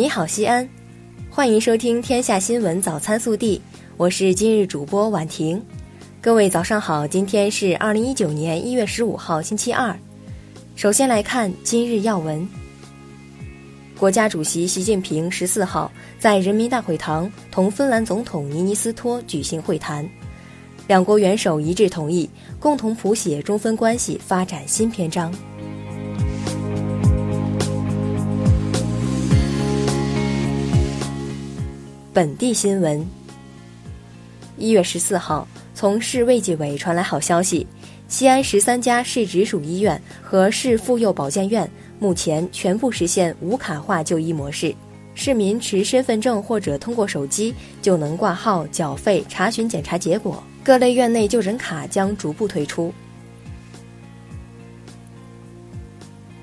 你好，西安，欢迎收听《天下新闻早餐速递》，我是今日主播婉婷。各位早上好，今天是二零一九年一月十五号，星期二。首先来看今日要闻。国家主席习近平十四号在人民大会堂同芬兰总统尼尼斯托举行会谈，两国元首一致同意共同谱写中芬关系发展新篇章。本地新闻。一月十四号，从市卫计委传来好消息：西安十三家市直属医院和市妇幼保健院目前全部实现无卡化就医模式，市民持身份证或者通过手机就能挂号、缴费、查询检查结果。各类院内就诊卡将逐步推出。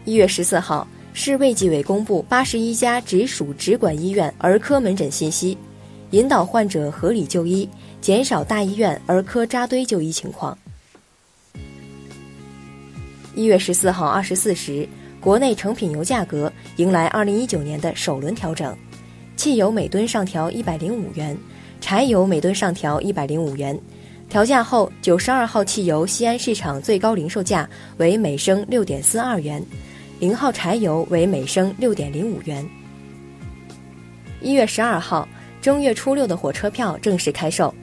一月十四号。市卫计委公布八十一家直属直管医院儿科门诊信息，引导患者合理就医，减少大医院儿科扎堆就医情况。一月十四号二十四时，国内成品油价格迎来二零一九年的首轮调整，汽油每吨上调一百零五元，柴油每吨上调一百零五元。调价后，九十二号汽油西安市场最高零售价为每升六点四二元。零号柴油为每升六点零五元。一月十二号，正月初六的火车票正式开售。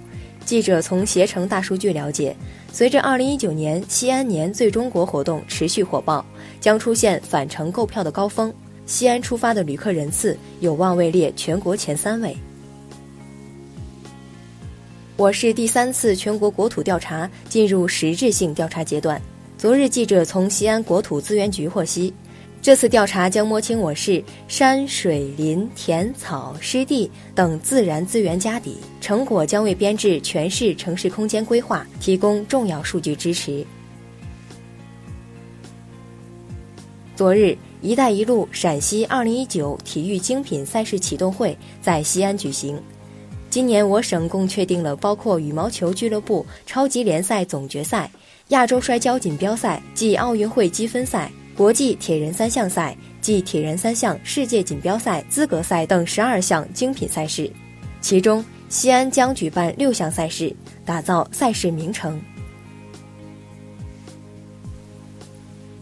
记者从携程大数据了解，随着二零一九年西安年最中国活动持续火爆，将出现返程购票的高峰，西安出发的旅客人次有望位列全国前三位。我市第三次全国国土调查进入实质性调查阶段。昨日，记者从西安国土资源局获悉。这次调查将摸清我市山水林田草湿地等自然资源家底，成果将为编制全市城市空间规划提供重要数据支持。昨日，“一带一路”陕西2019体育精品赛事启动会在西安举行。今年，我省共确定了包括羽毛球俱乐部超级联赛总决赛、亚洲摔跤锦标赛暨奥运会积分赛。国际铁人三项赛暨铁人三项世界锦标赛资格赛等十二项精品赛事，其中西安将举办六项赛事，打造赛事名城。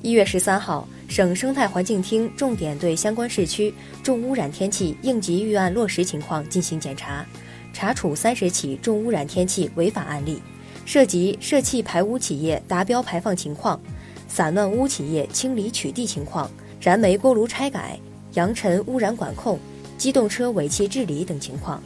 一月十三号，省生态环境厅重点对相关市区重污染天气应急预案落实情况进行检查，查处三十起重污染天气违法案例，涉及涉气排污企业达标排放情况。散乱污企业清理取缔情况、燃煤锅炉拆改、扬尘污染管控、机动车尾气治理等情况。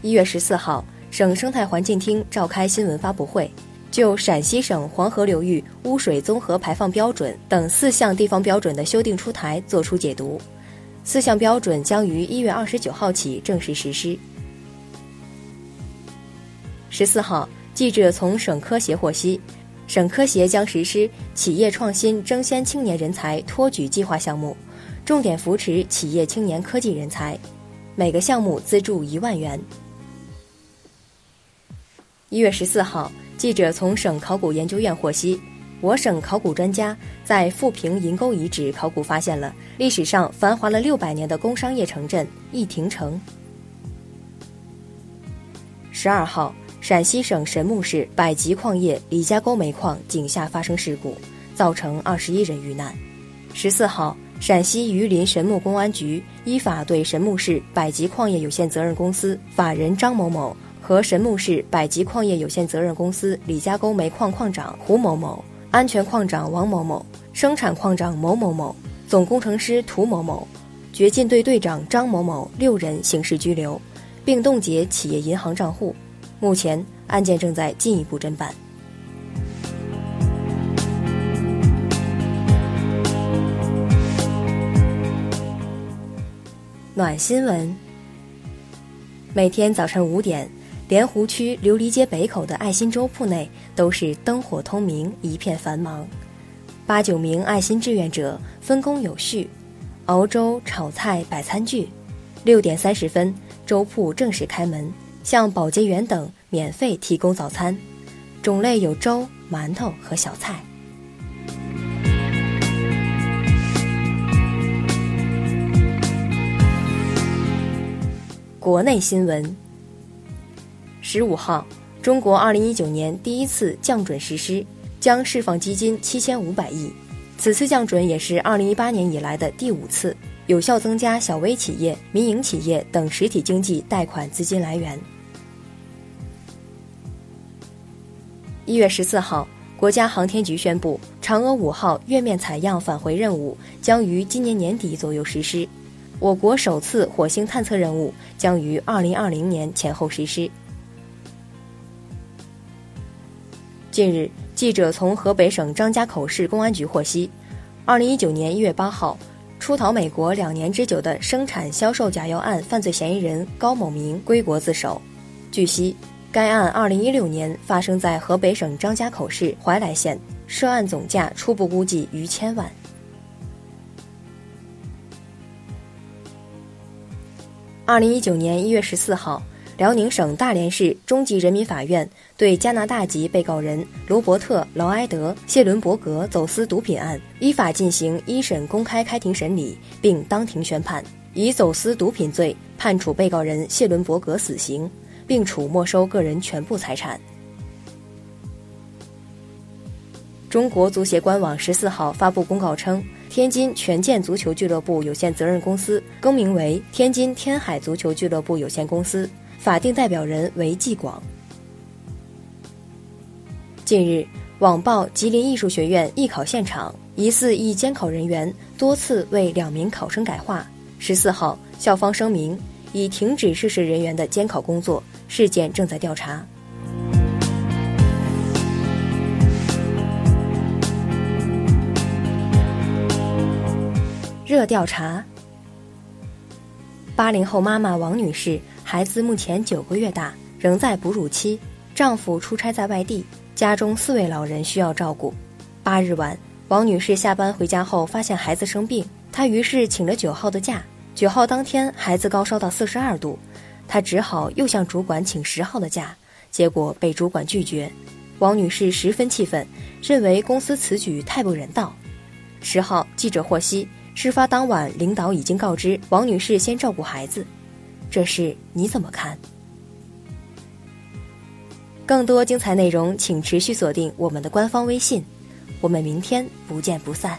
一月十四号，省生态环境厅召开新闻发布会，就陕西省黄河流域污水综合排放标准等四项地方标准的修订出台作出解读。四项标准将于一月二十九号起正式实施。十四号。记者从省科协获悉，省科协将实施企业创新争先青年人才托举计划项目，重点扶持企业青年科技人才，每个项目资助一万元。一月十四号，记者从省考古研究院获悉，我省考古专家在富平银沟遗址考古发现了历史上繁华了六百年的工商业城镇义亭城。十二号。陕西省神木市百吉矿业李家沟煤矿井下发生事故，造成二十一人遇难。十四号，陕西榆林神木公安局依法对神木市百吉矿业有限责任公司法人张某某和神木市百吉矿业有限责任公司李家沟煤矿矿长胡某某、安全矿长王某某、生产矿长某某某、总工程师涂某某、掘进队队长张某某六人刑事拘留，并冻结企业银行账户。目前案件正在进一步侦办。暖新闻：每天早晨五点，莲湖区琉璃街北口的爱心粥铺内都是灯火通明，一片繁忙。八九名爱心志愿者分工有序，熬粥、炒菜、摆餐具。六点三十分，粥铺正式开门。向保洁员等免费提供早餐种类有粥馒头和小菜。国内新闻十五号中国二零一九年第一次降准实施将释放基金七千五百亿。此次降准也是二零一八年以来的第五次有效增加小微企业民营企业等实体经济贷款资金来源。一月十四号，国家航天局宣布，嫦娥五号月面采样返回任务将于今年年底左右实施，我国首次火星探测任务将于二零二零年前后实施。近日，记者从河北省张家口市公安局获悉，二零一九年一月八号，出逃美国两年之久的生产销售假药案犯罪嫌疑人高某明归国自首。据悉。该案二零一六年发生在河北省张家口市怀来县，涉案总价初步估计逾千万。二零一九年一月十四号，辽宁省大连市中级人民法院对加拿大籍被告人罗伯特·劳埃德·谢伦伯格走私毒品案依法进行一审公开开庭审理，并当庭宣判，以走私毒品罪判处被告人谢伦伯格死刑。并处没收个人全部财产。中国足协官网十四号发布公告称，天津权健足球俱乐部有限责任公司更名为天津天海足球俱乐部有限公司，法定代表人为季广。近日，网曝吉林艺术学院艺考现场疑似一监考人员多次为两名考生改画。十四号，校方声明已停止涉事人员的监考工作。事件正在调查。热调查。八零后妈妈王女士，孩子目前九个月大，仍在哺乳期，丈夫出差在外地，家中四位老人需要照顾。八日晚，王女士下班回家后，发现孩子生病，她于是请了九号的假。九号当天，孩子高烧到四十二度。她只好又向主管请十号的假，结果被主管拒绝。王女士十分气愤，认为公司此举太不人道。十号，记者获悉，事发当晚，领导已经告知王女士先照顾孩子。这事你怎么看？更多精彩内容，请持续锁定我们的官方微信。我们明天不见不散。